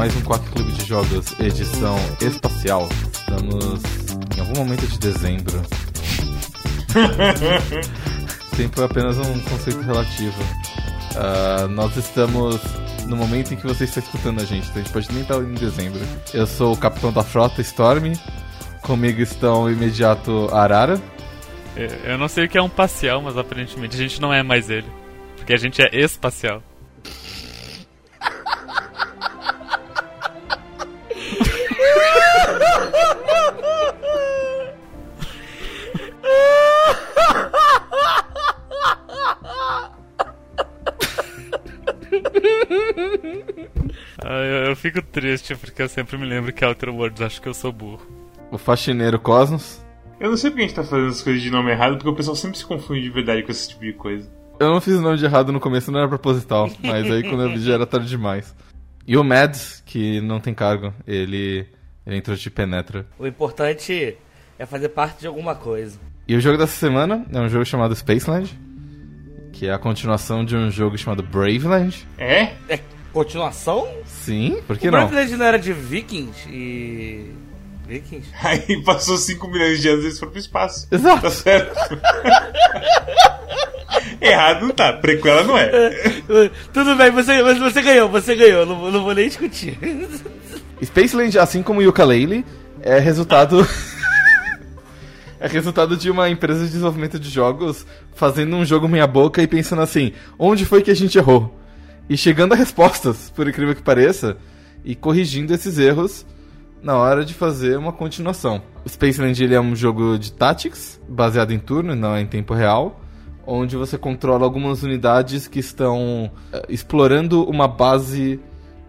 Mais um Quack Clube de Jogos, edição espacial. Estamos em algum momento de dezembro. Tempo é apenas um conceito relativo. Uh, nós estamos no momento em que você está escutando a gente, então a gente pode nem estar em dezembro. Eu sou o capitão da frota, Storm. Comigo estão o imediato Arara. Eu não sei o que é um parcial, mas aparentemente a gente não é mais ele. Porque a gente é espacial. eu, fico triste porque eu sempre me lembro que Outer Worlds acho que eu sou burro. O faxineiro Cosmos. Eu não sei porque a gente tá fazendo as coisas de nome errado, porque o pessoal sempre se confunde de verdade com esse tipo de coisa. Eu não fiz o nome de errado no começo, não era proposital, mas aí quando eu vi já era tarde demais. E o Mads, que não tem cargo, ele, ele entrou de penetra. O importante é fazer parte de alguma coisa. E o jogo dessa semana é um jogo chamado Spaceland, que é a continuação de um jogo chamado Braveland. É? É continuação? Sim, por que o não? Braveland não era de Vikings e. Vikings? Aí passou 5 milhões de anos e eles foram pro espaço. Exato. Tá certo. Errado não tá, prequela não é. Tudo bem, você, mas você ganhou, você ganhou, não, não vou nem discutir. Spaceland, assim como Yooka-Laylee, é resultado... é resultado de uma empresa de desenvolvimento de jogos fazendo um jogo meia boca e pensando assim, onde foi que a gente errou? E chegando a respostas, por incrível que pareça, e corrigindo esses erros na hora de fazer uma continuação. Spaceland ele é um jogo de tactics, baseado em turno, não é em tempo real, onde você controla algumas unidades que estão uh, explorando uma base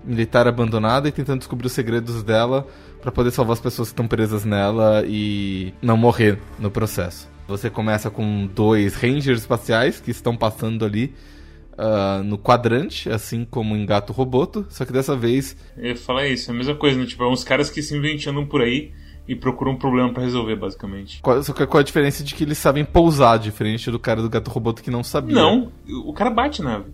militar abandonada e tentando descobrir os segredos dela para poder salvar as pessoas que estão presas nela e não morrer no processo. Você começa com dois rangers espaciais que estão passando ali uh, no quadrante, assim como em Gato Roboto, só que dessa vez. Eu ia falar isso, é a mesma coisa, né? Tipo, é uns caras que simplesmente andam por aí e procuram um problema para resolver, basicamente. Qual, só que qual a diferença de que eles sabem pousar, diferente do cara do Gato Roboto que não sabia? Não, o cara bate nave.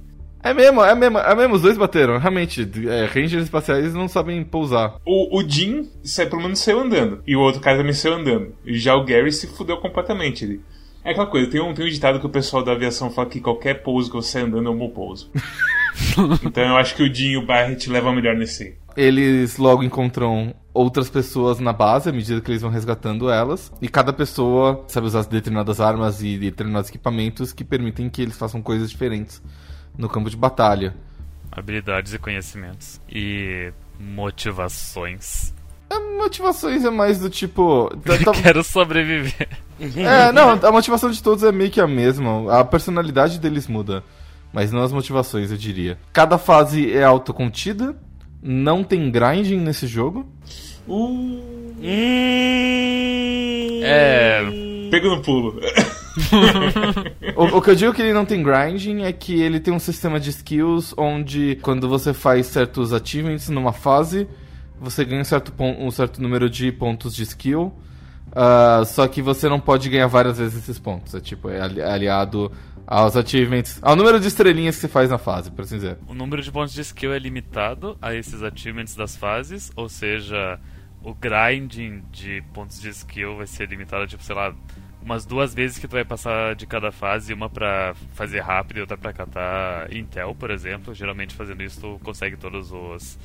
É mesmo, é mesmo, é mesmo, os dois bateram, realmente. É, Rangers espaciais não sabem pousar. O, o Jim, pelo menos, saiu andando. E o outro cara também saiu andando. E já o Gary se fudeu completamente ali. É aquela coisa, tem um, tem um ditado que o pessoal da aviação fala que qualquer pouso que você andando é um bom pouso. então eu acho que o Jim e o Barrett levam melhor nesse. Eles logo encontram outras pessoas na base à medida que eles vão resgatando elas. E cada pessoa sabe usar determinadas armas e determinados equipamentos que permitem que eles façam coisas diferentes no campo de batalha. Habilidades e conhecimentos. E motivações. A motivações é mais do tipo. Tá, Quero sobreviver. É, não, a motivação de todos é meio que a mesma. A personalidade deles muda. Mas não as motivações, eu diria. Cada fase é autocontida. Não tem grinding nesse jogo. Uh. É. Pega no pulo. o, o, que eu digo que ele não tem grinding é que ele tem um sistema de skills onde quando você faz certos achievements numa fase, você ganha um certo, um certo número de pontos de skill. Uh, só que você não pode ganhar várias vezes esses pontos. É tipo, é aliado aos achievements, ao número de estrelinhas que você faz na fase, por assim dizer. O número de pontos de skill é limitado a esses achievements das fases, ou seja, o grinding de pontos de skill vai ser limitado a, tipo, sei lá, umas duas vezes que tu vai passar de cada fase, uma para fazer rápido e outra para catar Intel, por exemplo. Geralmente fazendo isso tu consegue todos os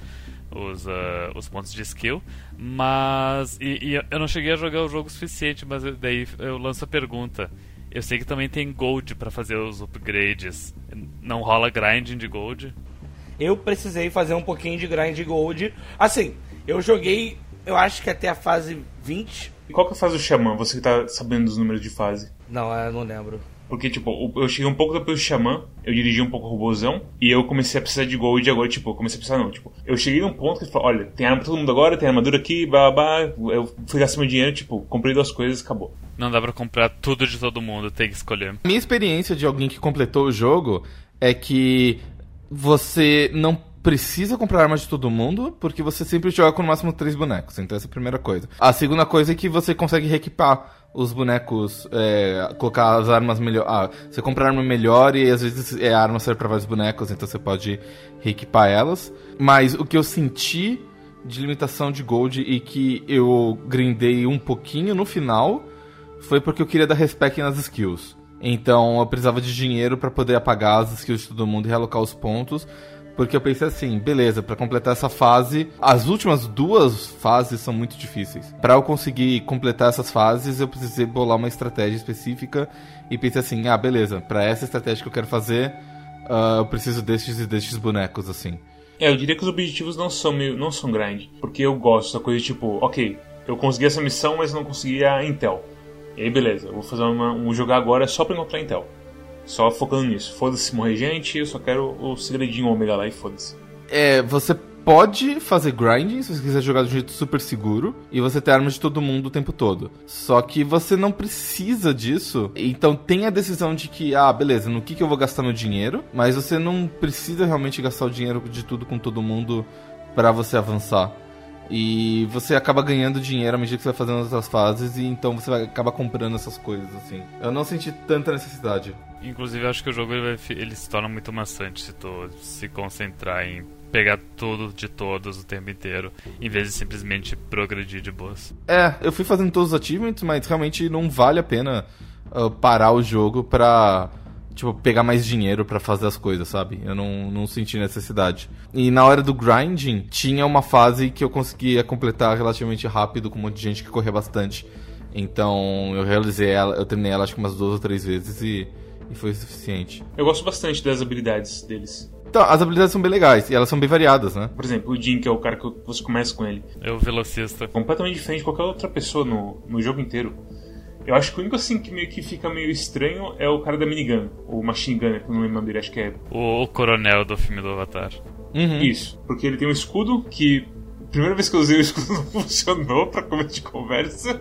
os, uh, os pontos de skill. Mas. E, e, eu não cheguei a jogar o jogo o suficiente, mas daí eu lanço a pergunta. Eu sei que também tem gold para fazer os upgrades. Não rola grinding de gold? Eu precisei fazer um pouquinho de grind de gold. Assim, eu joguei, eu acho que até a fase 20. E qual que é a fase do Xamã? Você que tá sabendo dos números de fase? Não, eu não lembro. Porque, tipo, eu cheguei um pouco depois do Xamã, eu dirigi um pouco o robôzão, e eu comecei a precisar de gold agora, tipo, eu comecei a precisar não, tipo, eu cheguei num ponto que ele falou, olha, tem arma pra todo mundo agora, tem armadura aqui, blá blá blá, eu fui gastar meu dinheiro, tipo, comprei duas coisas acabou. Não dá pra comprar tudo de todo mundo, tem que escolher. Minha experiência de alguém que completou o jogo é que você não precisa comprar armas de todo mundo, porque você sempre joga com no máximo três bonecos. Então essa é a primeira coisa. A segunda coisa é que você consegue reequipar os bonecos, é, colocar as armas melhor. Ah, você compra arma melhor e às vezes é, a arma serve pra vários bonecos, então você pode reequipar elas. Mas o que eu senti de limitação de gold e que eu grindei um pouquinho no final foi porque eu queria dar respec nas skills. Então eu precisava de dinheiro para poder apagar as skills de todo mundo e realocar os pontos. Porque eu pensei assim, beleza, para completar essa fase, as últimas duas fases são muito difíceis. Para eu conseguir completar essas fases, eu precisei bolar uma estratégia específica e pensei assim, ah, beleza, para essa estratégia que eu quero fazer, uh, eu preciso destes e destes bonecos assim. É, eu diria que os objetivos não são meio, não são grind, porque eu gosto da coisa tipo, ok, eu consegui essa missão, mas não consegui a Intel. E aí beleza, eu vou fazer uma, um jogar agora só pra encontrar Intel. Só focando nisso. Foda-se morrer gente, eu só quero o segredinho ômega lá e foda-se. É, você pode fazer grinding se você quiser jogar de um jeito super seguro e você ter armas de todo mundo o tempo todo. Só que você não precisa disso. Então tem a decisão de que, ah, beleza, no que, que eu vou gastar meu dinheiro, mas você não precisa realmente gastar o dinheiro de tudo com todo mundo para você avançar. E você acaba ganhando dinheiro à medida que você vai fazendo as outras fases, e então você vai acaba comprando essas coisas, assim. Eu não senti tanta necessidade. Inclusive, acho que o jogo ele, ele se torna muito maçante se tu se concentrar em pegar tudo de todos o tempo inteiro, em vez de simplesmente progredir de boas. É, eu fui fazendo todos os achievements, mas realmente não vale a pena uh, parar o jogo pra tipo, pegar mais dinheiro para fazer as coisas, sabe? Eu não, não senti necessidade. E na hora do grinding, tinha uma fase que eu conseguia completar relativamente rápido com um monte de gente que corria bastante. Então eu realizei ela, eu terminei ela acho que umas duas ou três vezes e, e foi o suficiente. Eu gosto bastante das habilidades deles. Então, as habilidades são bem legais e elas são bem variadas, né? Por exemplo, o Jin, que é o cara que você começa com ele. É o velocista. Completamente diferente de qualquer outra pessoa no, no jogo inteiro. Eu acho que o único assim que meio que fica meio estranho é o cara da minigun, o Machine Gun, que eu não lembro dele, acho que é. O, o coronel do filme do Avatar. Uhum. Isso, porque ele tem um escudo que. Primeira vez que eu usei o escudo não funcionou pra começo de conversa.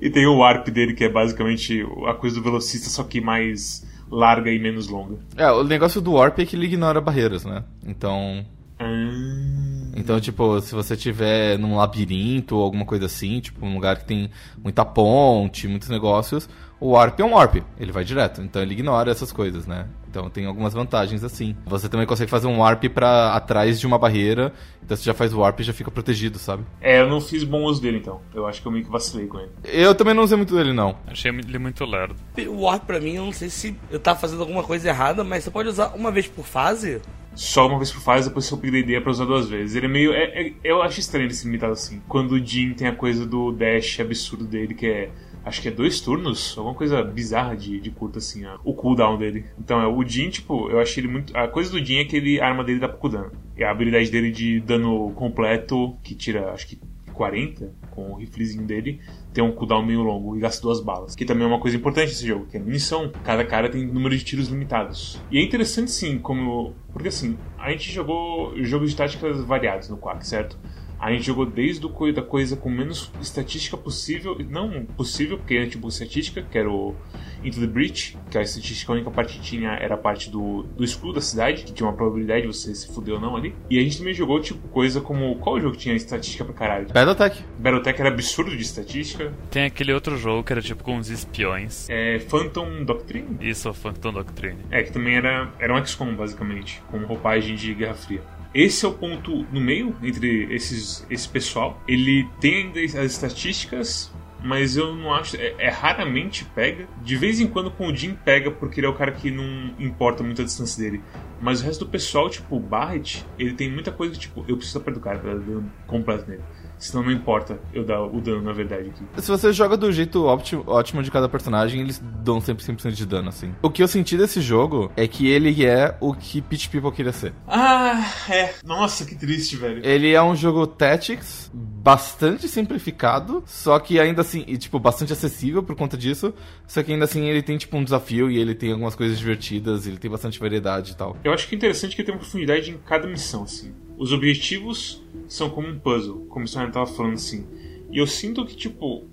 E tem o Warp dele, que é basicamente a coisa do velocista, só que mais larga e menos longa. É, o negócio do Warp é que ele ignora barreiras, né? Então. Hum... Então, tipo, se você tiver num labirinto ou alguma coisa assim, tipo, um lugar que tem muita ponte, muitos negócios, o Warp é um Warp, ele vai direto. Então ele ignora essas coisas, né? Então tem algumas vantagens assim. Você também consegue fazer um Warp para atrás de uma barreira, então você já faz o Warp e já fica protegido, sabe? É, eu não fiz bom uso dele então. Eu acho que eu meio que vacilei com ele. Eu também não usei muito dele, não. Achei ele muito lerdo. O Warp pra mim, eu não sei se eu tava fazendo alguma coisa errada, mas você pode usar uma vez por fase? só uma vez por fase, depois seu upgrade é pra usar duas vezes. Ele é meio. É, é, eu acho estranho ele ser limitado assim. Quando o Jin tem a coisa do dash absurdo dele, que é. Acho que é dois turnos, alguma coisa bizarra de, de curta assim, ó, o cooldown dele. Então, é, o Jin, tipo, eu achei ele muito. A coisa do Jin é que ele, a arma dele dá pouco dano. E a habilidade dele de dano completo, que tira, acho que 40, com o riflezinho dele, tem um cooldown meio longo e gasta duas balas. Que também é uma coisa importante nesse jogo, que é munição. Cada cara tem número de tiros limitados. E é interessante sim, como. Porque assim, a gente jogou jogos de táticas variados no Quack, certo? A gente jogou desde o da coisa com menos estatística possível, não possível, porque era tipo estatística, que era o Into the Breach, que a estatística a única parte que tinha era a parte do, do escudo da cidade, que tinha uma probabilidade de você se fuder ou não ali. E a gente também jogou tipo coisa como. Qual jogo tinha estatística pra caralho? Battletech. Battletech era absurdo de estatística. Tem aquele outro jogo que era tipo com uns espiões. É. Phantom Doctrine? Isso, Phantom Doctrine. É, que também era, era um XCOM, basicamente, com roupagem de Guerra Fria. Esse é o ponto no meio entre esses, esse pessoal. Ele tem ainda as estatísticas, mas eu não acho. É, é, raramente pega. De vez em quando com o Jim pega, porque ele é o cara que não importa muito a distância dele. Mas o resto do pessoal, tipo, o Barret, ele tem muita coisa que, tipo, eu preciso perto do cara pra dar completo nele. Senão não importa eu dar o dano, na verdade, aqui. Se você joga do jeito ótimo, ótimo de cada personagem, eles dão sempre 100% de dano, assim. O que eu senti desse jogo é que ele é o que Peach People queria ser. Ah, é. Nossa, que triste, velho. Ele é um jogo Tactics bastante simplificado, só que ainda assim, e, tipo, bastante acessível por conta disso. Só que ainda assim ele tem, tipo, um desafio e ele tem algumas coisas divertidas, ele tem bastante variedade e tal. Eu acho que é interessante que ele tem uma profundidade em cada missão, assim. Os objetivos são como um puzzle, como o senhor estava falando assim. E eu sinto que, tipo,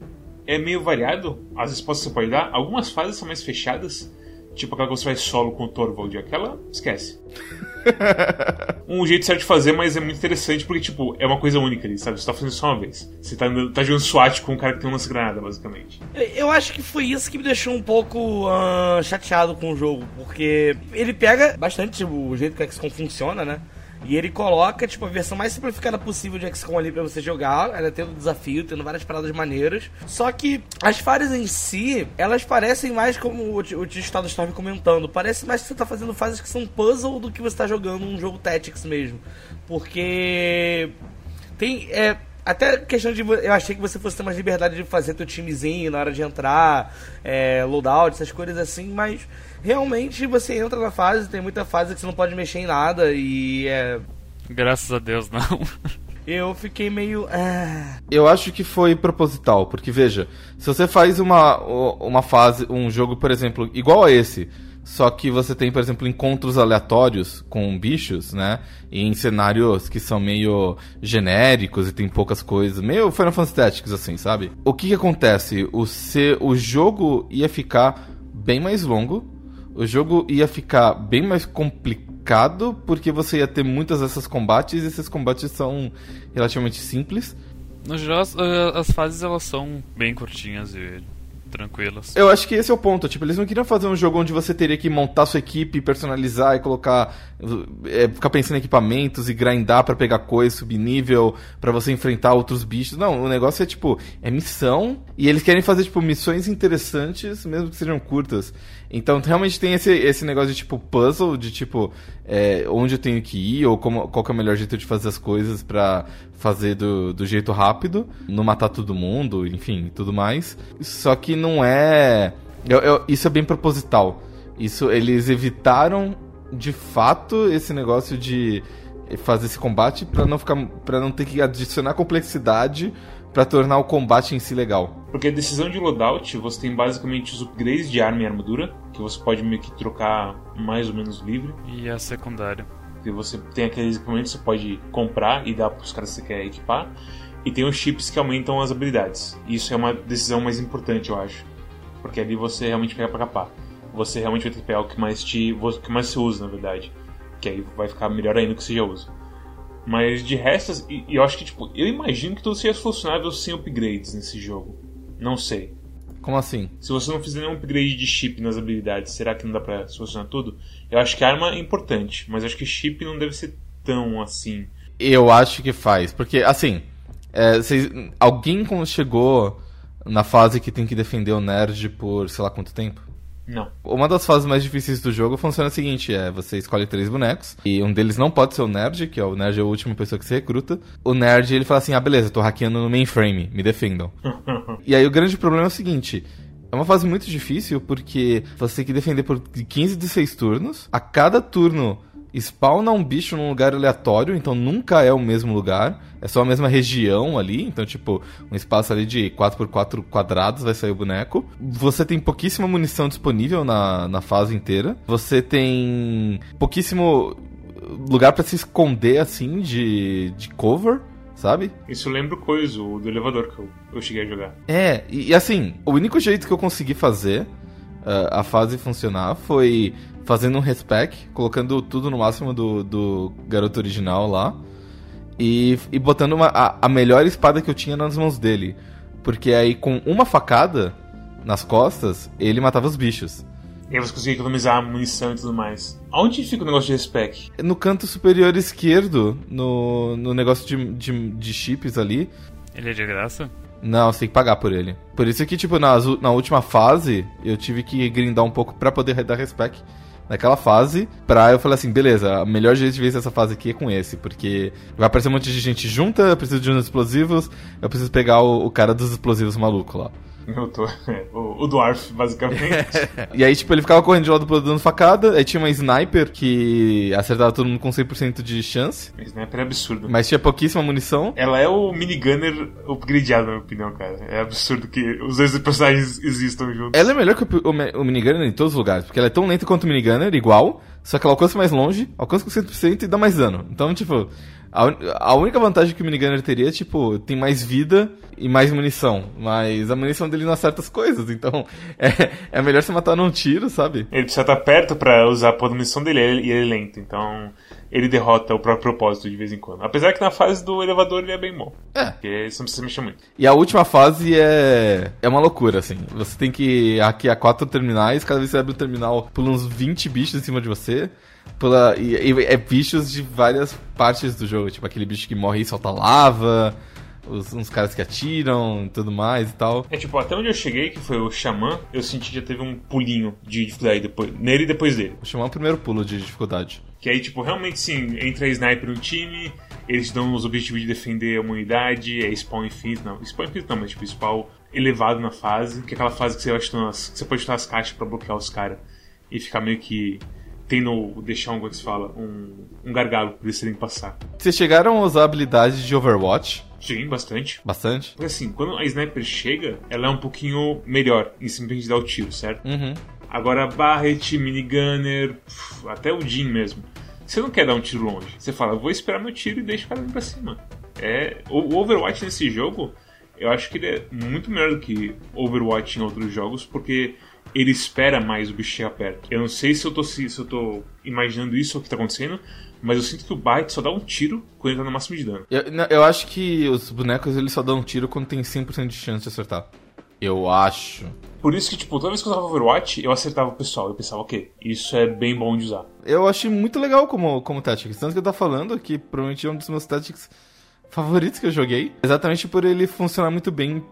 é meio variado as respostas que você pode dar. Algumas fases são mais fechadas, Tipo aquela que você faz solo com o Torvald. Aquela, esquece. um jeito certo de fazer, mas é muito interessante porque, tipo, é uma coisa única ali, sabe? Você tá fazendo só uma vez. Você tá, tá jogando SWAT com um cara que tem um lance-granada, basicamente. Eu acho que foi isso que me deixou um pouco uh, chateado com o jogo, porque ele pega bastante tipo, o jeito que a XCOM funciona, né? E ele coloca, tipo, a versão mais simplificada possível de XCOM ali pra você jogar, ela tendo desafio, tendo várias paradas maneiras. Só que as fases em si, elas parecem mais como o, o Estado estava comentando, parece mais que você tá fazendo fases que são puzzle do que você tá jogando um jogo Tactics mesmo. Porque tem. É, até questão de. Eu achei que você fosse ter mais liberdade de fazer teu timezinho na hora de entrar, é, loadout, essas coisas assim, mas realmente você entra na fase, tem muita fase que você não pode mexer em nada e é. Graças a Deus, não. Eu fiquei meio. Ah. Eu acho que foi proposital, porque veja, se você faz uma, uma fase, um jogo, por exemplo, igual a esse, só que você tem, por exemplo, encontros aleatórios com bichos, né? Em cenários que são meio genéricos e tem poucas coisas, meio Final Fantasy Tactics, assim, sabe? O que que acontece? O, se, o jogo ia ficar bem mais longo, o jogo ia ficar bem mais complicado, porque você ia ter muitas dessas combates, e esses combates são relativamente simples. No geral, as, eh, as fases elas são bem curtinhas e tranquilas. Eu acho que esse é o ponto. Tipo, eles não queriam fazer um jogo onde você teria que montar sua equipe, personalizar e colocar. É, ficar pensando em equipamentos e grindar para pegar coisa, subir nível, para você enfrentar outros bichos. Não, o negócio é tipo, é missão. E eles querem fazer, tipo, missões interessantes, mesmo que sejam curtas. Então realmente tem esse, esse negócio de tipo puzzle, de tipo é, onde eu tenho que ir, ou como, qual é o melhor jeito de fazer as coisas para fazer do, do jeito rápido, não matar todo mundo, enfim, tudo mais. Só que não é. Eu, eu, isso é bem proposital. Isso eles evitaram de fato esse negócio de fazer esse combate para não ficar para não ter que adicionar complexidade para tornar o combate em si legal. Porque a decisão de loadout, você tem basicamente os upgrades de arma e armadura, que você pode meio que trocar mais ou menos livre. E a secundária. E você tem aqueles equipamentos que você pode comprar e dar para os caras que você quer equipar. E tem os chips que aumentam as habilidades. Isso é uma decisão mais importante, eu acho. Porque ali você realmente pega para capar. Você realmente vai ter que pegar o que mais te. o que mais você usa, na verdade. Que aí vai ficar melhor ainda que você já usa. Mas de resto, eu acho que, tipo, eu imagino que tudo seja funcionável sem upgrades nesse jogo. Não sei. Como assim? Se você não fizer nenhum upgrade de chip nas habilidades, será que não dá pra solucionar tudo? Eu acho que a arma é importante, mas acho que chip não deve ser tão assim. Eu acho que faz, porque, assim, é, cês, alguém chegou na fase que tem que defender o nerd por sei lá quanto tempo? Não. Uma das fases mais difíceis do jogo funciona o seguinte: é você escolhe três bonecos, e um deles não pode ser o nerd, que é o nerd é a última pessoa que você recruta. O nerd ele fala assim: ah, beleza, tô hackeando no mainframe, me defendam. e aí o grande problema é o seguinte. É uma fase muito difícil porque você tem que defender por 15 de 6 turnos. A cada turno spawna um bicho num lugar aleatório, então nunca é o mesmo lugar, é só a mesma região ali, então tipo, um espaço ali de 4x4 quadrados vai sair o boneco. Você tem pouquíssima munição disponível na, na fase inteira. Você tem pouquíssimo lugar para se esconder assim de, de cover sabe? Isso lembra o coisa, o do elevador que eu, eu cheguei a jogar. É, e, e assim, o único jeito que eu consegui fazer uh, a fase funcionar foi fazendo um respec, colocando tudo no máximo do, do garoto original lá. E, e botando uma, a, a melhor espada que eu tinha nas mãos dele. Porque aí com uma facada nas costas, ele matava os bichos. E aí você conseguia economizar munição e tudo mais. Onde fica o negócio de respec? No canto superior esquerdo, no, no negócio de, de, de chips ali. Ele é de graça? Não, você tem que pagar por ele. Por isso que, tipo, na, na última fase, eu tive que grindar um pouco para poder dar respec naquela fase, pra eu falar assim, beleza, o melhor jeito de ver essa fase aqui é com esse, porque vai aparecer um monte de gente junta, eu preciso de uns explosivos, eu preciso pegar o, o cara dos explosivos maluco lá. Eu tô. o, o Dwarf, basicamente. e aí, tipo, ele ficava correndo de lado pro dando facada. Aí tinha uma sniper que acertava todo mundo com 100% de chance. A sniper é absurdo. Mas tinha pouquíssima munição. Ela é o minigunner upgradeado, na minha opinião, cara. É absurdo que os dois personagens existam juntos. Ela é melhor que o, o, o minigunner em todos os lugares, porque ela é tão lenta quanto o minigunner, igual. só que ela alcança mais longe, alcança com 100% e dá mais dano. Então, tipo, a, un- a única vantagem que o minigunner teria é, tipo, tem mais vida e mais munição. Mas a munição dele não acerta as coisas, então é, é melhor você matar num tiro, sabe? Ele precisa estar perto pra usar a missão dele e ele é lento, então ele derrota o próprio propósito de vez em quando. Apesar que na fase do elevador ele é bem bom. É. Porque você não precisa mexer muito. E a última fase é. É uma loucura, assim. Você tem que a quatro terminais, cada vez que você abre o terminal, pula uns 20 bichos em cima de você. Pula, e, e é bichos de várias partes do jogo, tipo aquele bicho que morre e solta lava, os, uns caras que atiram e tudo mais e tal. É tipo, até onde eu cheguei, que foi o Xamã, eu senti que já teve um pulinho de dificuldade depois, nele e depois dele. Vou chamar o primeiro pulo de dificuldade. Que aí, tipo, realmente sim, entra sniper no time, eles dão os objetivos de defender a humanidade, é spawn infinito, não, spawn infinito não, mas tipo, spawn elevado na fase, que é aquela fase que você, vai que você pode chutar as caixas pra bloquear os caras e ficar meio que tendo, deixar um, como é se fala, um, um gargalo pra eles terem que passar. Vocês chegaram a usar a habilidade de Overwatch? Sim, bastante. Bastante? Porque assim, quando a sniper chega, ela é um pouquinho melhor em simplesmente dar o tiro, certo? Uhum. Agora, Barret, Minigunner, até o Jin mesmo. Você não quer dar um tiro longe. Você fala, vou esperar meu tiro e deixa o cara vir pra cima. É, o Overwatch nesse jogo, eu acho que ele é muito melhor do que Overwatch em outros jogos, porque ele espera mais o bicho chegar perto. Eu não sei se eu tô, se, se eu tô imaginando isso ou o que tá acontecendo, mas eu sinto que o Barret só dá um tiro quando ele tá no máximo de dano. Eu, eu acho que os bonecos eles só dão um tiro quando tem 100% de chance de acertar. Eu acho. Por isso que, tipo, toda vez que eu usava Overwatch, eu acertava o pessoal. Eu pensava, ok, isso é bem bom de usar. Eu achei muito legal como, como Tactics. Tanto que eu tô falando que provavelmente é um dos meus Tactics favoritos que eu joguei. Exatamente por ele funcionar muito bem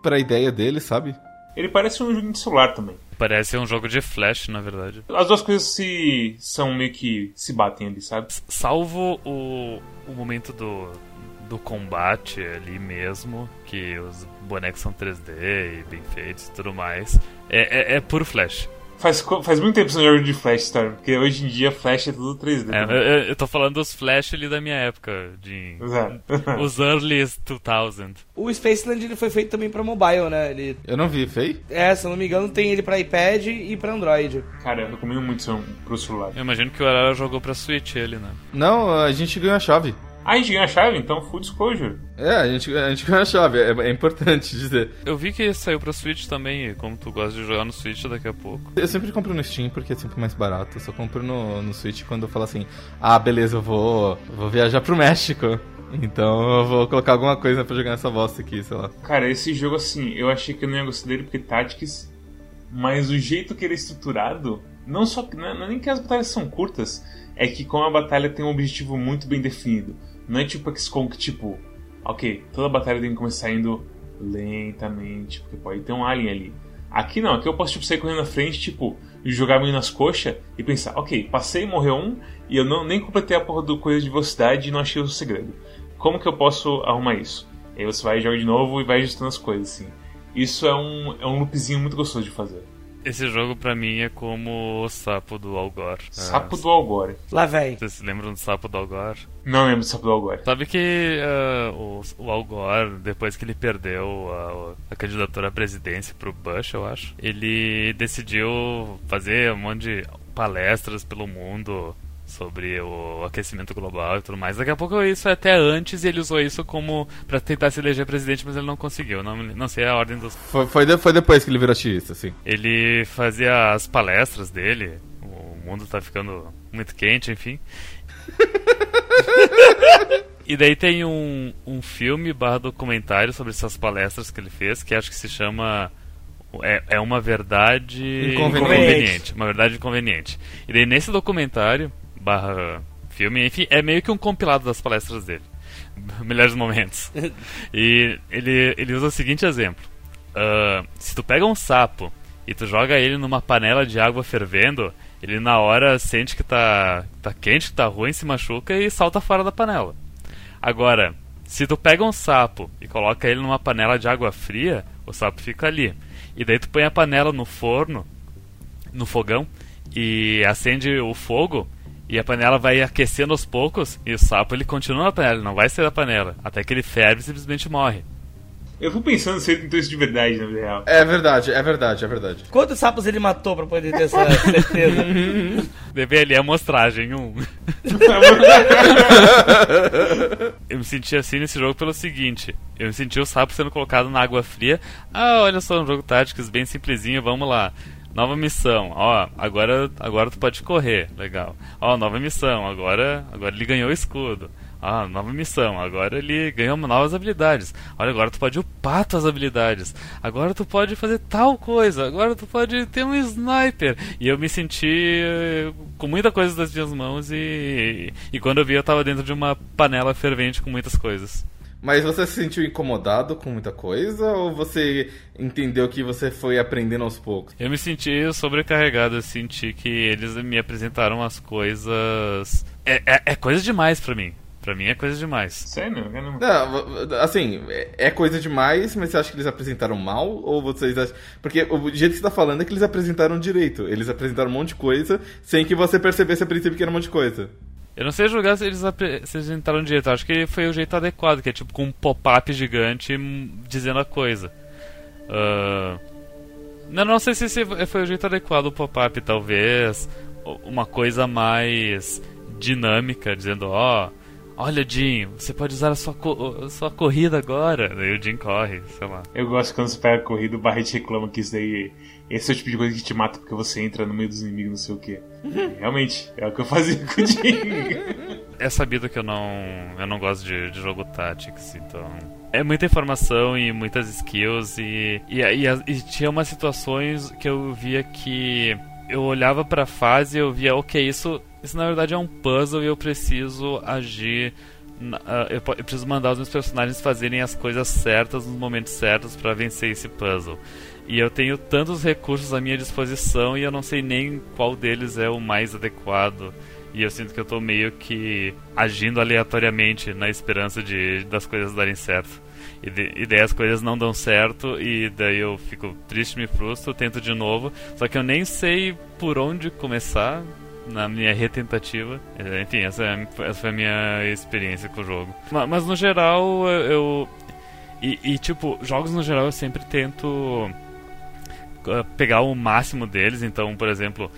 pra ideia dele, sabe? Ele parece um jogo de celular também. Parece um jogo de flash, na verdade. As duas coisas se são meio que se batem ali, sabe? Salvo o, o momento do, do combate ali mesmo, que os bonecos são 3D e bem feitos e tudo mais. É, é, é puro flash. Faz, faz muito tempo que você não joga de Flash, Storm, porque hoje em dia Flash é tudo 3D. É, eu, eu- tô falando dos flash ali da minha época, de Exato. os early 2000. O Spaceland ele foi feito também pra mobile, né? Ele, Eu não vi, Fei? é, se eu não me engano, tem ele pra iPad e pra Android. Cara, eu recomendo muito pro celular. Eu imagino que o Arara jogou pra Switch ele, né? Não, a gente ganhou a chave. Ah, a gente ganha a chave, então full disclosure. É, a gente, a gente ganhou a chave, é, é importante dizer. Eu vi que saiu pra Switch também, como tu gosta de jogar no Switch daqui a pouco. Eu sempre compro no Steam porque é sempre mais barato. Eu só compro no, no Switch quando eu falo assim: ah, beleza, eu vou, vou viajar pro México. Então eu vou colocar alguma coisa pra jogar nessa bosta aqui, sei lá. Cara, esse jogo assim, eu achei que eu não ia gostar dele porque Tactics, mas o jeito que ele é estruturado, não só é, não é nem que as batalhas são curtas, é que como a batalha tem um objetivo muito bem definido. Não é tipo XCOM que tipo, ok, toda batalha tem que começar indo lentamente, porque pode ter um alien ali. Aqui não, aqui eu posso tipo, sair correndo na frente, tipo, jogar meio nas coxas e pensar, ok, passei, morreu um, e eu não, nem completei a porra do coisa de velocidade e não achei o segredo. Como que eu posso arrumar isso? Aí você vai jogar de novo e vai ajustando as coisas, assim. Isso é um, é um loopzinho muito gostoso de fazer. Esse jogo pra mim é como o sapo do Algor. Sapo Ah, do Algore. Lá vem. Vocês se lembram do sapo do Algor? Não lembro do Sapo do Algore. Sabe que ah, o, o Al Gore, depois que ele perdeu a, a candidatura à presidência pro Bush, eu acho, ele decidiu fazer um monte de palestras pelo mundo sobre o aquecimento global e tudo mais. Daqui a pouco isso é até antes e ele usou isso como pra tentar se eleger presidente, mas ele não conseguiu. Não, não sei a ordem dos. Foi, foi, de- foi depois que ele virou ativista, assim. Ele fazia as palestras dele. O mundo tá ficando muito quente, enfim. e daí tem um, um filme barra documentário sobre essas palestras que ele fez, que acho que se chama. É, é uma verdade Inconveniente. Uma verdade inconveniente. E daí nesse documentário, barra filme, enfim, é meio que um compilado das palestras dele. Melhores momentos. E ele, ele usa o seguinte exemplo. Ah, se tu pega um sapo e tu joga ele numa panela de água fervendo, ele na hora sente que tá, tá quente, que tá ruim, se machuca e salta fora da panela. Agora, se tu pega um sapo e coloca ele numa panela de água fria, o sapo fica ali. E daí tu põe a panela no forno, no fogão, e acende o fogo, e a panela vai aquecendo aos poucos, e o sapo ele continua na panela, ele não vai sair da panela, até que ele ferve e simplesmente morre. Eu fico pensando se ele tentou isso de verdade, na vida real. É verdade, é verdade, é verdade. Quantos sapos ele matou pra poder ter essa certeza? Deve ali a amostragem, um. eu me senti assim nesse jogo pelo seguinte: eu me senti o sapo sendo colocado na água fria. Ah, olha só, um jogo táticos bem simplesinho, vamos lá. Nova missão, ó, agora, agora tu pode correr, legal. Ó, nova missão, agora, agora ele ganhou escudo. Ah, nova missão. Agora ele ganhou novas habilidades. Olha, agora tu pode upar tuas habilidades. Agora tu pode fazer tal coisa. Agora tu pode ter um sniper. E eu me senti eh, com muita coisa das minhas mãos e, e quando eu vi eu tava dentro de uma panela fervente com muitas coisas. Mas você se sentiu incomodado com muita coisa ou você entendeu que você foi aprendendo aos poucos? Eu me senti sobrecarregado, eu senti que eles me apresentaram as coisas. É, é, é coisa demais para mim. Pra mim é coisa demais. Sério? Eu não... Não, assim, é coisa demais, mas você acha que eles apresentaram mal? Ou vocês acham. Porque o jeito que você tá falando é que eles apresentaram direito. Eles apresentaram um monte de coisa sem que você percebesse a princípio que era um monte de coisa. Eu não sei julgar se eles apresentaram direito. Eu acho que foi o jeito adequado, que é tipo com um pop-up gigante dizendo a coisa. Uh... Não, não sei se foi o jeito adequado o pop-up, talvez. Uma coisa mais dinâmica, dizendo, ó. Oh, Olha, Jim, você pode usar a sua, co a sua corrida agora. Daí o Jim corre, sei lá. Eu gosto quando você pega a corrida, o Barret reclama que isso daí. Esse é o tipo de coisa que te mata porque você entra no meio dos inimigos, não sei o que. Realmente, é o que eu fazia com o Jim. É sabido que eu não, eu não gosto de, de jogo Tactics, então. É muita informação e muitas skills, e, e, e, e tinha umas situações que eu via que eu olhava para a fase e eu via, ok, isso isso na verdade é um puzzle e eu preciso agir. Eu, eu, preciso mandar os meus personagens fazerem as coisas certas nos momentos certos para vencer esse puzzle. E eu tenho tantos recursos à minha disposição e eu não sei nem qual deles é o mais adequado. E eu sinto que eu estou meio que agindo aleatoriamente na esperança de das coisas darem certo. E, de, e daí as coisas não dão certo e daí eu fico triste, me frustro, tento de novo. Só que eu nem sei por onde começar na minha retentativa. É, enfim, essa, é, essa foi a minha experiência com o jogo. Mas, mas no geral, eu. E, e, tipo, jogos no geral eu sempre tento pegar o máximo deles. Então, por exemplo,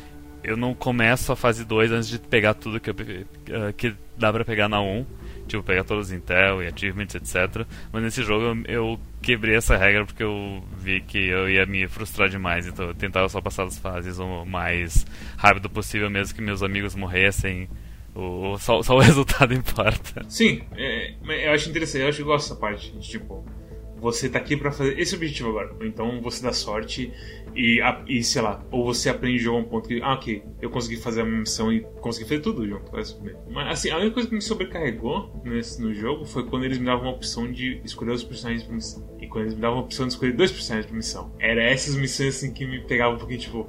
eu não começo a fase 2 antes de pegar tudo que, ah, que dá pra pegar na 1 tipo, pegar todos os Intel e achievements, etc. Mas nesse jogo eu, eu, quebrei essa regra porque eu vi que eu ia me frustrar demais, então eu tentava só passar as fases o mais rápido possível, mesmo que meus amigos morressem. O, só, só o resultado importa. Sim, é, eu acho interessante, eu acho que eu gosto dessa parte. Tipo, você tá aqui para fazer esse objetivo agora. Então você dá sorte e, e sei lá, ou você aprende jogo a um ponto que, ah, ok, eu consegui fazer a missão e consegui fazer tudo junto. Mas assim, a única coisa que me sobrecarregou nesse, no jogo foi quando eles me davam a opção de escolher os personagens pra missão. E quando eles me davam a opção de escolher dois personagens pra missão. Era essas missões assim que me pegavam um pouquinho, tipo,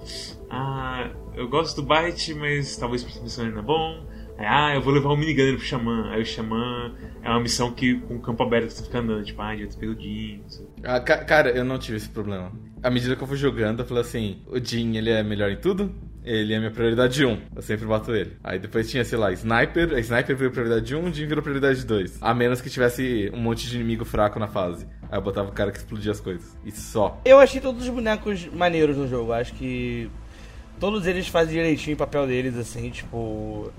ah, eu gosto do Byte, mas talvez pra essa missão ainda é bom. Ah, eu vou levar o minigunner pro Xamã. Aí o Xamã é uma missão que com o campo aberto você fica andando, tipo, ah, já pegou o Jin. Ah, ca cara, eu não tive esse problema. À medida que eu fui jogando, eu falei assim: o Jin ele é melhor em tudo? Ele é minha prioridade 1. Eu sempre bato ele. Aí depois tinha, sei lá, Sniper. A Sniper veio prioridade 1, o Jin virou prioridade 2. A menos que tivesse um monte de inimigo fraco na fase. Aí eu botava o cara que explodia as coisas. E só. Eu achei todos os bonecos maneiros no jogo. Acho que todos eles fazem direitinho o papel deles, assim, tipo.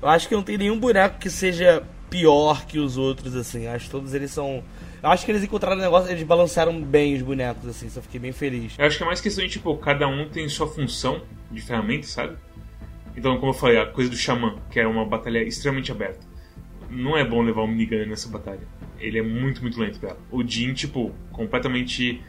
Eu acho que não tem nenhum boneco que seja pior que os outros, assim. Acho que todos eles são. Eu acho que eles encontraram um negócio, eles balancearam bem os bonecos, assim, só fiquei bem feliz. Eu acho que é mais questão de, tipo, cada um tem sua função de ferramenta, sabe? Então, como eu falei, a coisa do Xamã, que é uma batalha extremamente aberta. Não é bom levar o minigun nessa batalha. Ele é muito, muito lento, cara. O Jin, tipo, completamente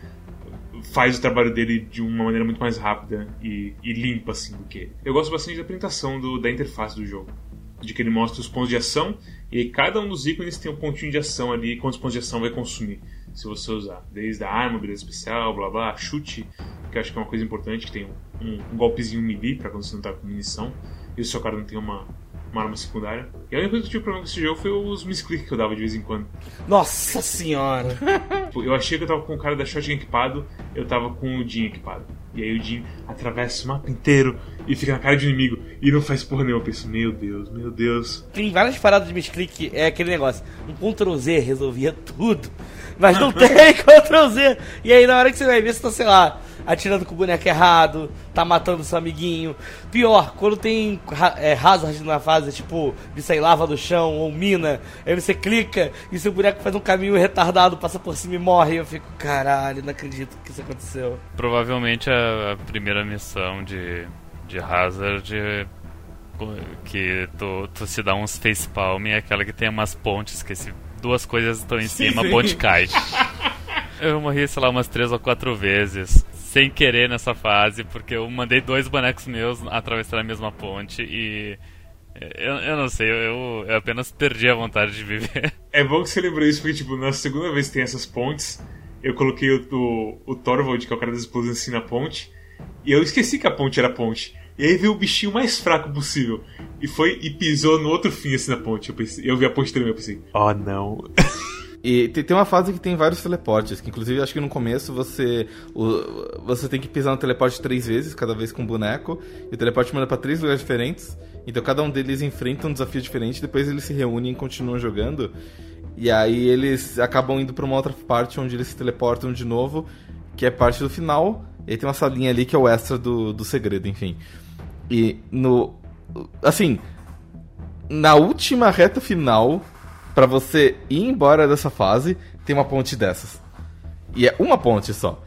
faz o trabalho dele de uma maneira muito mais rápida e, e limpa, assim, do que. Eu gosto bastante da apresentação do, da interface do jogo de que ele mostra os pontos de ação e cada um dos ícones tem um pontinho de ação ali, quantos pontos de ação vai consumir se você usar. Desde a arma, beleza especial, blá blá, chute, que eu acho que é uma coisa importante, que tem um, um golpezinho melee para quando você não tá com munição, e o seu cara não tem uma, uma arma secundária. E a única coisa que eu tive problema com esse jogo foi os misclick que eu dava de vez em quando. Nossa senhora! eu achei que eu tava com o cara da shotgun equipado, eu tava com o Jin equipado. E aí o Jin atravessa o mapa inteiro e fica na cara de inimigo. E não faz porra nenhuma. Eu penso, meu Deus, meu Deus. Tem várias paradas de misclick, é aquele negócio. Um Ctrl Z resolvia tudo. Mas não tem Ctrl Z. E aí na hora que você vai ver, você tá, sei lá, atirando com o boneco errado, tá matando seu amiguinho. Pior, quando tem é, hazard na fase, tipo, de sair lava do chão ou mina, aí você clica e seu boneco faz um caminho retardado, passa por cima e morre. E eu fico, caralho, não acredito que isso aconteceu. Provavelmente a, a primeira missão de, de hazard que tu, tu se dá uns facepalm é aquela que tem umas pontes que se duas coisas estão em cima, a ponte cai. Eu morri, sei lá, umas três ou quatro vezes sem querer nessa fase, porque eu mandei dois bonecos meus atravessar a mesma ponte e. Eu, eu não sei, eu, eu apenas perdi a vontade de viver. É bom que você lembrou isso, porque, tipo, na segunda vez que tem essas pontes, eu coloquei o, o, o Torvald, que é o cara das explosões, assim na ponte, e eu esqueci que a ponte era ponte. E aí veio o bichinho mais fraco possível. E foi e pisou no outro fim, assim, na ponte. Eu, pensei, eu vi a ponte tremer, eu pensei, oh não. E tem uma fase que tem vários teleportes, que inclusive acho que no começo você o, você tem que pisar no teleporte três vezes, cada vez com um boneco, e o teleporte manda para três lugares diferentes. Então cada um deles enfrenta um desafio diferente, depois eles se reúnem e continuam jogando. E aí eles acabam indo para uma outra parte onde eles se teleportam de novo, que é parte do final. E aí tem uma salinha ali que é o extra do, do segredo, enfim. E no. Assim. Na última reta final, para você ir embora dessa fase, tem uma ponte dessas. E é uma ponte só.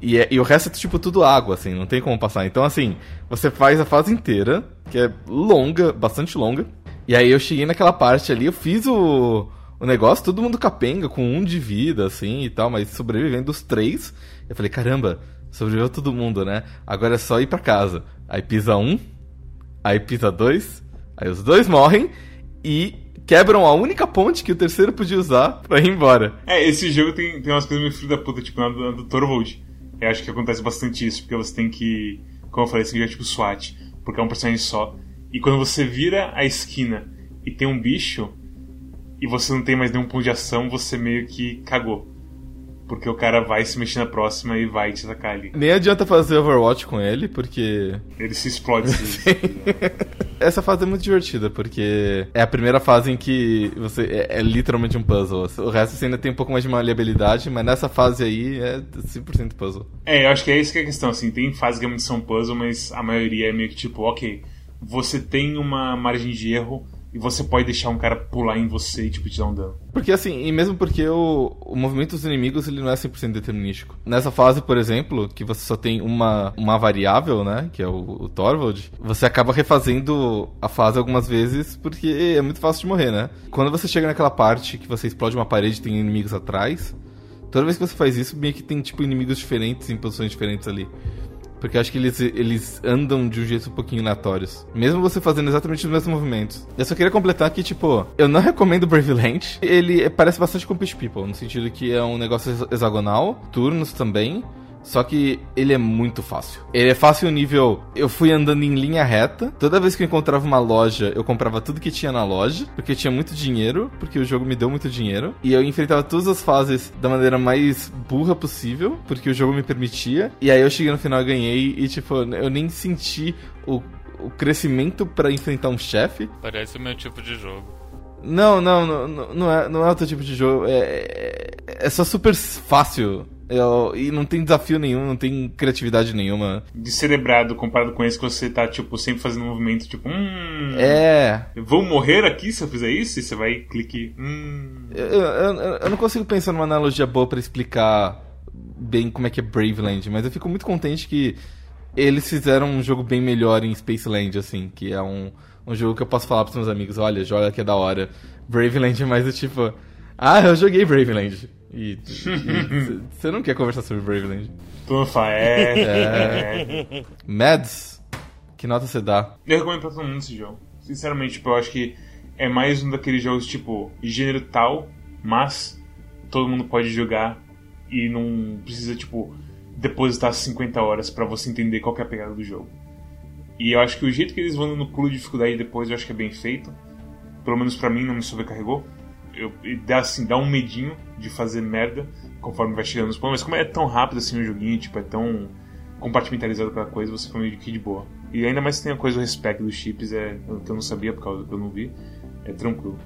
E, é, e o resto é tipo tudo água, assim, não tem como passar. Então, assim, você faz a fase inteira, que é longa, bastante longa. E aí eu cheguei naquela parte ali, eu fiz o, o negócio, todo mundo capenga, com um de vida, assim e tal, mas sobrevivendo os três. Eu falei, caramba, sobreviveu todo mundo, né? Agora é só ir pra casa. Aí pisa um, aí pisa dois, aí os dois morrem e quebram a única ponte que o terceiro podia usar pra ir embora. É, esse jogo tem, tem umas coisas meio filho da puta, tipo na do, do Torvald. Eu acho que acontece bastante isso, porque você tem que. Como eu falei, você é tipo SWAT, porque é um personagem só. E quando você vira a esquina e tem um bicho, e você não tem mais nenhum ponto de ação, você meio que cagou. Porque o cara vai se mexer na próxima e vai te atacar ali. Nem adianta fazer Overwatch com ele, porque. Ele se explode. Essa fase é muito divertida, porque é a primeira fase em que você é, é, literalmente um puzzle. O resto você ainda tem um pouco mais de maleabilidade, mas nessa fase aí é 100% puzzle. É, eu acho que é isso que é a questão. Assim, tem fases que são puzzle, mas a maioria é meio que tipo, ok, você tem uma margem de erro e você pode deixar um cara pular em você e tipo, te dar um dano. Porque assim, e mesmo porque o, o movimento dos inimigos ele não é 100% determinístico. Nessa fase, por exemplo, que você só tem uma, uma variável, né, que é o, o Torvald, você acaba refazendo a fase algumas vezes porque é muito fácil de morrer, né? Quando você chega naquela parte que você explode uma parede e tem inimigos atrás, toda vez que você faz isso, meio que tem tipo inimigos diferentes em posições diferentes ali. Porque eu acho que eles, eles andam de um jeito um pouquinho aleatórios. Mesmo você fazendo exatamente os mesmos movimentos. Eu só queria completar que, tipo, eu não recomendo Brave Land. Ele parece bastante com Pitch People, no sentido que é um negócio hexagonal, turnos também. Só que ele é muito fácil. Ele é fácil nível. Eu fui andando em linha reta. Toda vez que eu encontrava uma loja, eu comprava tudo que tinha na loja. Porque tinha muito dinheiro. Porque o jogo me deu muito dinheiro. E eu enfrentava todas as fases da maneira mais burra possível. Porque o jogo me permitia. E aí eu cheguei no final e ganhei. E tipo, eu nem senti o, o crescimento para enfrentar um chefe. Parece o meu tipo de jogo. Não, não, não, não, é, não é outro tipo de jogo. É, é, é só super fácil eu, e não tem desafio nenhum, não tem criatividade nenhuma. Descerebrado comparado com esse que você tá, tipo, sempre fazendo um movimento, tipo, hum. É. Vou morrer aqui se eu fizer isso? E você vai clique. Hum. Eu, eu, eu não consigo pensar numa analogia boa para explicar bem como é que é Braveland, mas eu fico muito contente que eles fizeram um jogo bem melhor em Spaceland, assim, que é um, um jogo que eu posso falar pros meus amigos, olha, joga que é da hora. Braveland é mais do tipo, ah, eu joguei Braveland. E você não quer conversar sobre Braveland? Tufa, é. é. Mads, que nota você dá? Eu recomendo pra todo mundo esse jogo. Sinceramente, tipo, eu acho que é mais um daqueles jogos, tipo, gênero tal, mas todo mundo pode jogar e não precisa, tipo, depositar 50 horas para você entender qual é a pegada do jogo. E eu acho que o jeito que eles vão no pulo de dificuldade depois, eu acho que é bem feito. Pelo menos para mim, não me sobrecarregou eu, dá, assim, dá um medinho de fazer merda conforme vai chegando nos pontos, mas como é tão rápido assim o joguinho, tipo, é tão compartimentalizado pra coisa, você foi meio que de boa. E ainda mais se tem a coisa do respect dos chips, é, que eu não sabia por causa que eu não vi, é tranquilo.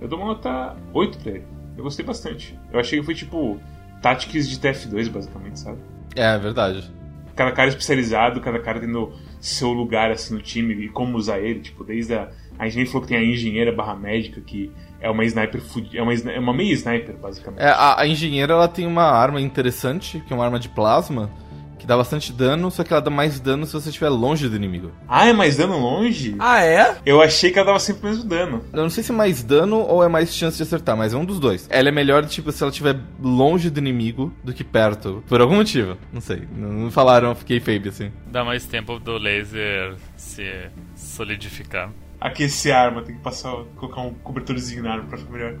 Eu dou uma nota 8 pra ele. Eu gostei bastante. Eu achei que foi tipo Tactics de TF2, basicamente, sabe? É, verdade. Cada cara especializado, cada cara tendo seu lugar assim no time e como usar ele, tipo, desde a. A gente falou que tem a engenheira barra médica, que é uma sniper é uma, é uma meia sniper, basicamente. É, a, a engenheira ela tem uma arma interessante, que é uma arma de plasma, que dá bastante dano, só que ela dá mais dano se você estiver longe do inimigo. Ah, é mais dano longe? Ah, é? Eu achei que ela dava sempre o mesmo dano. Eu não sei se é mais dano ou é mais chance de acertar, mas é um dos dois. Ela é melhor, tipo, se ela estiver longe do inimigo do que perto. Por algum motivo. Não sei. Não, falaram, fiquei feio assim. Dá mais tempo do laser se solidificar. Aquecer a arma, tem que passar, colocar um cobertorzinho na arma pra ficar melhor.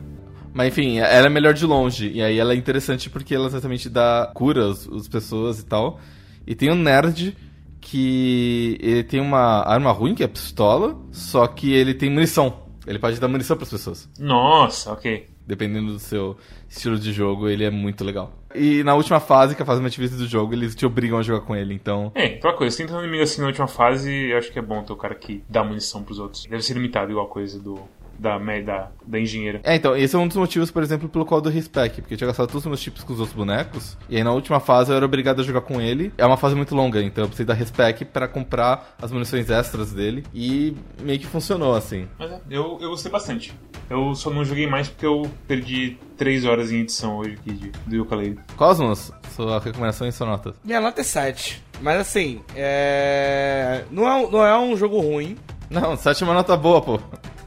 Mas enfim, ela é melhor de longe. E aí ela é interessante porque ela exatamente dá cura às, às pessoas e tal. E tem um nerd que ele tem uma arma ruim, que é pistola, só que ele tem munição. Ele pode dar munição pras pessoas. Nossa, ok. Dependendo do seu estilo de jogo, ele é muito legal. E na última fase, que é a fase mais difícil do jogo, eles te obrigam a jogar com ele, então. É, aquela coisa, tentando inimigo assim na última fase, eu acho que é bom ter o cara que dá munição pros outros. Deve ser limitado igual a coisa do. Da, da, da engenheira. É, então, esse é um dos motivos, por exemplo, pelo qual eu dou respec, porque eu tinha gastado todos os meus chips com os outros bonecos, e aí na última fase eu era obrigado a jogar com ele. É uma fase muito longa, então eu precisei dar respec pra comprar as munições extras dele, e meio que funcionou assim. Mas é, eu, eu gostei bastante. Eu só não joguei mais porque eu perdi 3 horas em edição hoje aqui de, do Yooka-Laylee. Cosmos, sua recomendação e sua nota. Minha nota é 7. Mas assim, é. Não é, um- não é um jogo ruim. Não, 7 é uma nota boa, pô.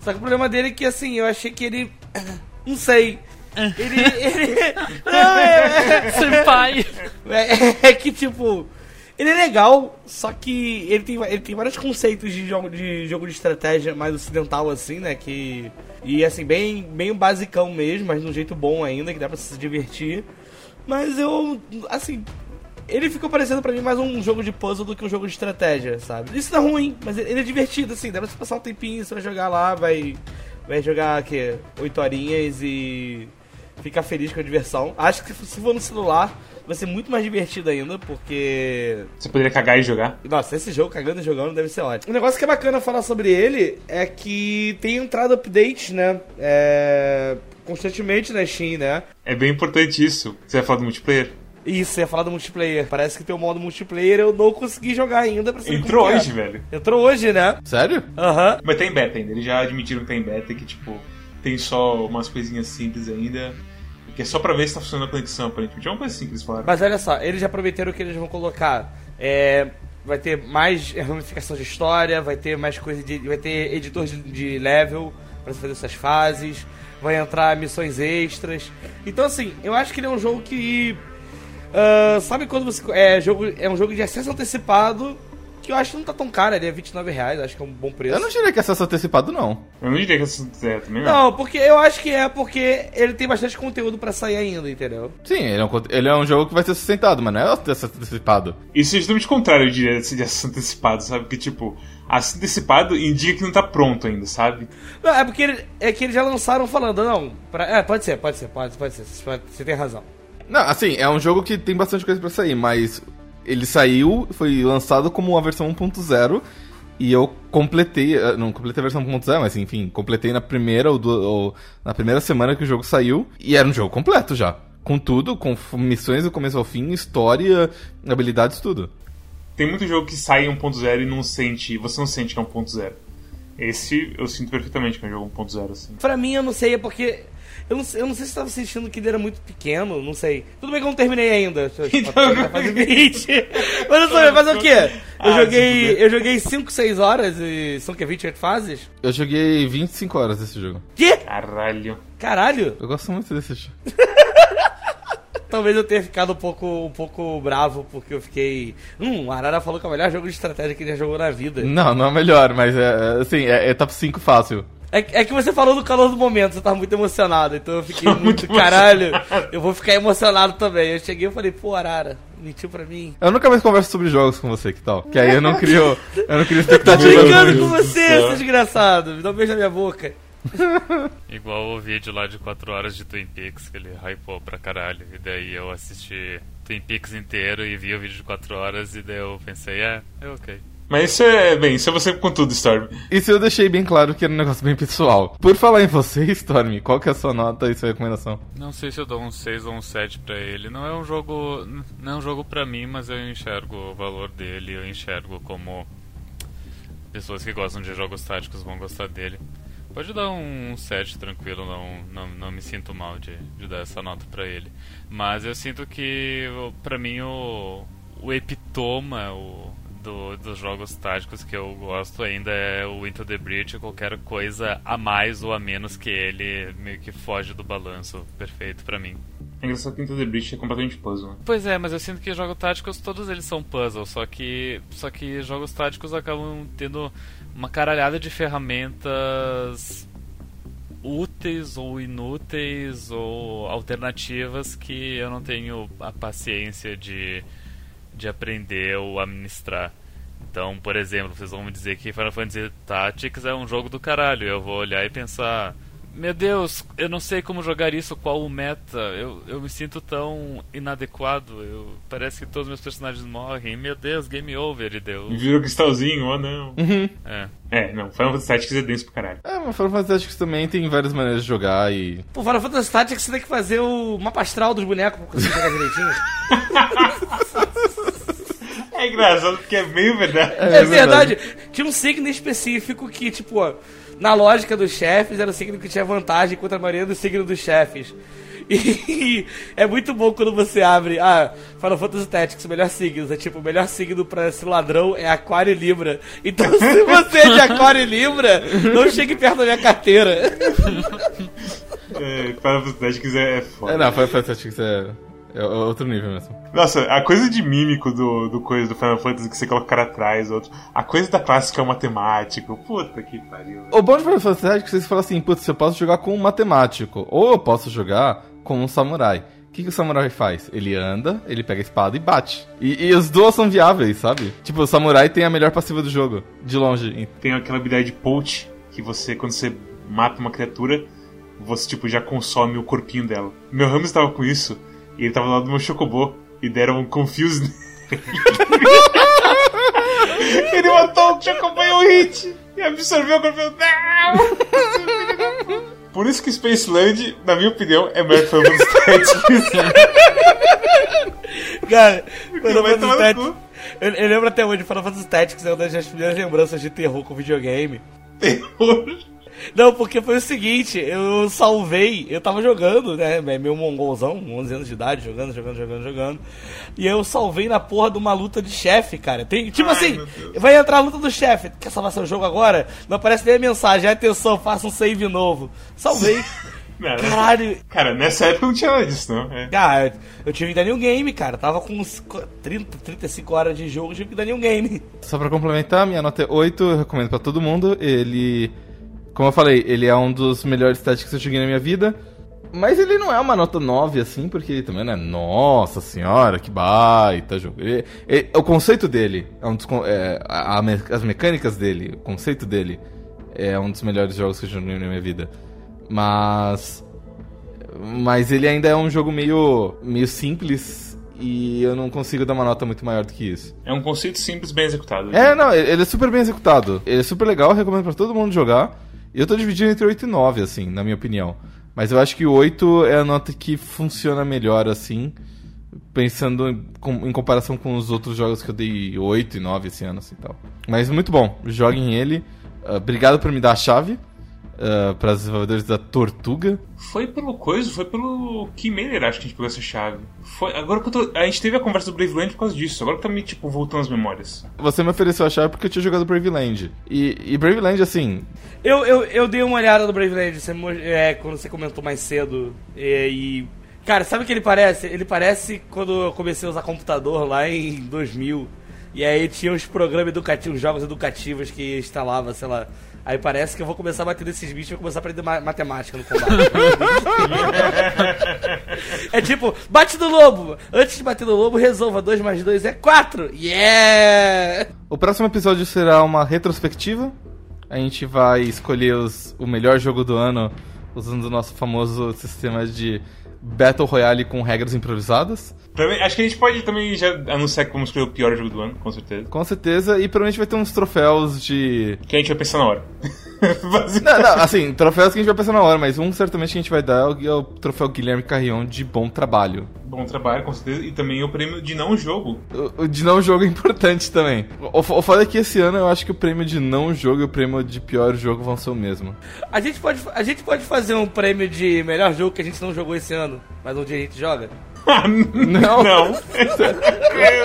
Só que o problema dele é que assim, eu achei que ele. Não sei. Ele. ele... Não, é, Senpai! é, é que tipo. Ele é legal, só que ele tem, ele tem vários conceitos de jogo, de jogo de estratégia mais ocidental, assim, né? Que. E assim, bem, bem basicão mesmo, mas de um jeito bom ainda, que dá pra se divertir. Mas eu. Assim. Ele ficou parecendo pra mim mais um jogo de puzzle do que um jogo de estratégia, sabe? Isso não é ruim, mas ele é divertido, assim, dá pra você passar um tempinho, você vai jogar lá, vai. Vai jogar o quê? Oito horinhas e. Ficar feliz com a diversão. Acho que se for no celular, vai ser muito mais divertido ainda, porque. Você poderia cagar e jogar. Nossa, esse jogo cagando e jogando deve ser ótimo. Um negócio que é bacana falar sobre ele é que tem entrado updates, né? É, Constantemente na Steam, né? É bem importante isso. Você vai falar do multiplayer? Isso, ia falar do multiplayer. Parece que tem o modo multiplayer, eu não consegui jogar ainda pra saber Entrou hoje, velho. Entrou hoje, né? Sério? Aham. Mas tem beta ainda. Eles já admitiram que tem beta que, tipo, tem só umas coisinhas simples ainda. Que é só pra ver se tá funcionando a conexão, aparentemente. É uma coisa simples, falaram. Mas olha só, eles já prometeram que eles vão colocar. é, vai ter mais ramificação de história, vai ter mais coisa de. Vai ter editor de, de level pra você fazer essas fases, vai entrar missões extras. Então assim, eu acho que ele é um jogo que. Ah, sabe quando você. É, jogo, é um jogo de acesso antecipado. Que eu acho que não tá tão caro, ele é 29 reais, acho que é um bom preço. Eu não diria que é acesso antecipado, não. Eu não diria que essa é também não. Não, porque eu acho que é porque ele tem bastante conteúdo pra sair ainda, entendeu? Sim, ele é, um, ele é um jogo que vai ser sustentado, mas não é acesso antecipado. Isso é justamente o contrário, eu diria, de acesso antecipado, sabe? Porque, tipo, acesso antecipado indica que não tá pronto ainda, sabe? Não, é porque ele- é que eles já lançaram falando, não. pra- é, pode ser, pode ser, pode, pode ser. Você tem razão. Não, assim, é um jogo que tem bastante coisa pra sair, mas ele saiu, foi lançado como uma versão 1.0 e eu completei, eh, não completei a versão 1.0, mas enfim, completei na primeira ou, du- ou na primeira semana que o jogo saiu e era um jogo completo já. Com tudo, com missões do começo ao fim, história, habilidades, tudo. Tem muito jogo que sai em 1.0 e não sente. Você não sente que é 1.0. Esse eu sinto perfeitamente que é um jogo 1.0, assim. Pra mim, eu não sei, é porque. Eu não, sei- eu não sei se você tava sentindo que ele era muito pequeno, não sei. Tudo bem que eu não terminei ainda. Então, Vai fazer 20. Mas eu sou, fazer o quê? Eu Ah, se joguei. Eu joguei 5, 6 horas e. São o quê? 28 fases? Eu joguei 25 horas desse jogo. Quê? Caralho. Caralho! Eu gosto muito desse jogo. Talvez eu tenha ficado um pouco, um pouco bravo, porque eu fiquei. Hum, o Arara falou que é o melhor jogo de estratégia que ele já jogou na vida. Não, não é o melhor, mas é, assim, é, é top 5 fácil. É, é que você falou do calor do momento, você tava muito emocionado, então eu fiquei Tô muito, muito caralho, eu vou ficar emocionado também. Eu cheguei e falei, pô, Arara, mentiu pra mim. Eu nunca mais converso sobre jogos com você, que tal? Que aí eu não crio, eu não crio Tô expectativa. brincando Deus com do você, céu. seu desgraçado. Me dá um beijo na minha boca. Igual o vídeo lá de 4 horas de Twin Peaks que ele hypou pra caralho. E daí eu assisti Twin Peaks inteiro e vi o vídeo de 4 horas e daí eu pensei, é, é ok. Mas isso é, bem, isso é você com tudo, Storm. Isso eu deixei bem claro que era um negócio bem pessoal. Por falar em você, Storm, qual que é a sua nota e sua recomendação? Não sei se eu dou um 6 ou um 7 pra ele. Não é um jogo. Não é um jogo pra mim, mas eu enxergo o valor dele, eu enxergo como pessoas que gostam de jogos táticos vão gostar dele. Pode dar um 7 tranquilo, não, não, não me sinto mal de, de dar essa nota pra ele. Mas eu sinto que, pra mim, o, o epitoma, o, do, dos jogos táticos que eu gosto ainda é o Into the Breach. Qualquer coisa a mais ou a menos que ele meio que foge do balanço perfeito para mim. É engraçado que Into the Breach é completamente puzzle. Pois é, mas eu sinto que jogos táticos todos eles são puzzle, só que só que jogos táticos acabam tendo uma caralhada de ferramentas úteis ou inúteis ou alternativas que eu não tenho a paciência de de aprender ou administrar. Então, por exemplo, vocês vão me dizer que Final Fantasy Tactics é um jogo do caralho. Eu vou olhar e pensar: Meu Deus, eu não sei como jogar isso, qual o meta. Eu, eu me sinto tão inadequado. Eu, parece que todos os meus personagens morrem. Meu Deus, game over. E deu. Vira o cristalzinho, ou oh, não. Uhum. É. É, não, Final Fantasy Tactics é denso pro caralho. É, mas Final Fantasy Tactics também tem várias maneiras de jogar e. Pô, Final Fantasy Tactics você tem que fazer o mapa astral dos bonecos pra conseguir jogar direitinho. É engraçado porque é meio verdade. É, é verdade. verdade. Tinha um signo específico que, tipo, ó, na lógica dos chefes, era o signo que tinha vantagem contra a maioria dos signos dos chefes. E é muito bom quando você abre. Ah, Final Fantasy Tactics, melhor signo. É tipo, o melhor signo pra esse ladrão é Aquário e Libra. Então, se você é de Aquário e Libra, não chegue perto da minha carteira. É, Final Fantasy Tactics é foda. É, não, Final Fantasy Tactics é. É outro nível mesmo. Nossa, a coisa de mímico do, do coisa do Final Fantasy que você coloca o cara atrás, outro. A coisa da que é o matemático. Puta que pariu. O bom de Final Fantasy é que vocês falam assim, putz, eu posso jogar com um matemático. Ou eu posso jogar com um samurai. O que, que o samurai faz? Ele anda, ele pega a espada e bate. E, e, os dois são viáveis, sabe? Tipo, o samurai tem a melhor passiva do jogo, de longe. Tem aquela habilidade de poach, que você, quando você mata uma criatura, você, tipo, já consome o corpinho dela. Meu Ramos estava com isso, e ele tava lá do meu Chocobô. E deram um confuse Ele matou o Chocobô em um hit. E absorveu o corpo. Não! Por isso que Spaceland, na minha opinião, é melhor que Final Fantasy Cara, Final Fantasy Tactics... Eu, eu lembro até hoje, Final Fantasy Tactics é uma das minhas primeiras lembranças de terror com videogame. Terror? Não, porque foi o seguinte, eu salvei, eu tava jogando, né, meu mongolzão, 11 anos de idade, jogando, jogando, jogando, jogando. E eu salvei na porra de uma luta de chefe, cara. Tem, tipo Ai, assim, vai entrar a luta do chefe. Quer salvar seu jogo agora? Não aparece nem a mensagem, atenção, faça um save novo. Salvei. Caralho. Cara, nessa época não tinha disso, não. É. Cara, eu tive que dar nenhum game, cara. Tava com uns 30, 35 horas de jogo, tive que dar nenhum game. Só pra complementar, minha nota é 8, eu recomendo pra todo mundo. Ele como eu falei, ele é um dos melhores táticos que eu joguei na minha vida. Mas ele não é uma nota 9, assim, porque ele também não é. Nossa senhora, que baita jogo. Ele, ele, o conceito dele, é um dos, é, a, a, as mecânicas dele, o conceito dele, é um dos melhores jogos que eu joguei na minha vida. Mas. Mas ele ainda é um jogo meio, meio simples e eu não consigo dar uma nota muito maior do que isso. É um conceito simples, bem executado. É, não, ele é super bem executado. Ele é super legal, recomendo para todo mundo jogar. Eu tô dividindo entre 8 e 9, assim, na minha opinião. Mas eu acho que o 8 é a nota que funciona melhor, assim, pensando em, em, comparação com os outros jogos que eu dei 8 e 9 esse ano, assim, tal. Mas muito bom, joguem ele. Uh, obrigado por me dar a chave uh, para os desenvolvedores da Tortuga. Foi pelo coisa, foi pelo Kim Miller, acho que a gente pegou essa chave. Foi, agora que eu tô. A gente teve a conversa do Land por causa disso, agora que tá me, tipo, voltando as memórias. Você me ofereceu a chave porque eu tinha jogado Land E, e Land assim. Eu, eu, eu dei uma olhada no Braveland você, é, quando você comentou mais cedo. E, e. Cara, sabe o que ele parece? Ele parece quando eu comecei a usar computador lá em 2000. E aí tinha uns programas educativos, jogos educativos que instalava, sei lá, Aí parece que eu vou começar a bater nesses bichos e vou começar a aprender ma matemática no combate. é tipo, bate no lobo! Antes de bater no lobo, resolva 2 mais 2 é 4! Yeah! O próximo episódio será uma retrospectiva. A gente vai escolher os, o melhor jogo do ano, usando o nosso famoso sistema de Battle Royale com regras improvisadas. Também- acho que a gente pode também já anunciar que vamos escolher o pior jogo do ano, com certeza. Com certeza, e provavelmente vai ter uns troféus de. Que a gente vai pensar na hora. Não, não, assim, troféus que a gente vai pensar na hora, mas um certamente que a gente vai dar é o troféu Guilherme Carrion de bom trabalho. Bom trabalho, com certeza. E também o prêmio de não jogo. O, o de não jogo é importante também. O, o foda é que esse ano eu acho que o prêmio de não jogo e o prêmio de pior jogo vão ser o mesmo. A gente, pode, a gente pode fazer um prêmio de melhor jogo que a gente não jogou esse ano, mas um dia a gente joga? Não. Não.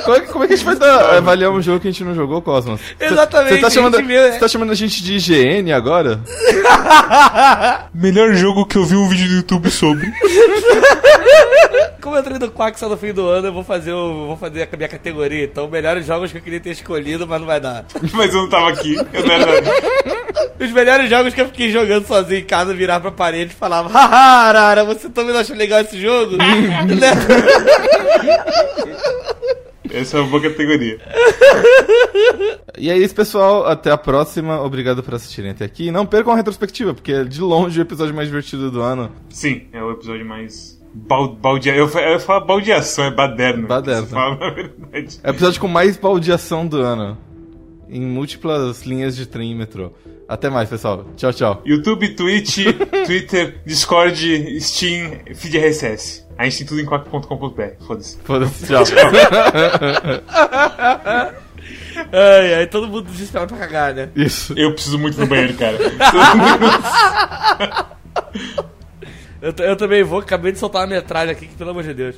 Como é, que- como é que a gente vai dar, avaliar um jogo que a gente não jogou, Cosmos? Exatamente, Você tá, chamando, você tá chamando a gente de IGN agora? Melhor jogo que eu vi um vídeo no YouTube sobre. Como eu entrei no Quack só no fim do ano, eu vou fazer, o, vou fazer a minha categoria. Então, melhores jogos que eu queria ter escolhido, mas não vai dar. Mas eu não tava aqui. Eu não era. Os melhores jogos que eu fiquei jogando sozinho em casa, virar pra parede e falava Haha, Arara, você também não achou legal esse jogo? Né? Essa é uma boa categoria. E é isso, pessoal. Até a próxima. Obrigado por assistirem até aqui. Não percam a retrospectiva, porque é de longe o episódio mais divertido do ano. Sim, é o episódio mais. Bal, baldia... eu, eu falar baldeação, é baderno. Baderno. Fala, na verdade. É o episódio com mais baldeação do ano. Em múltiplas linhas de trem e metrô. Até mais, pessoal. Tchau, tchau. YouTube, Twitch, Twitter, Discord, Steam, feed RSS. A gente tem tudo em quack.com.br. Foda-se. Foda-se, tchau. Ai, ai, todo mundo desesperado pra cagar, né? Isso. Eu preciso muito no banheiro, cara. Eu, eu também vou, acabei de soltar uma metralha aqui, que pelo amor de Deus.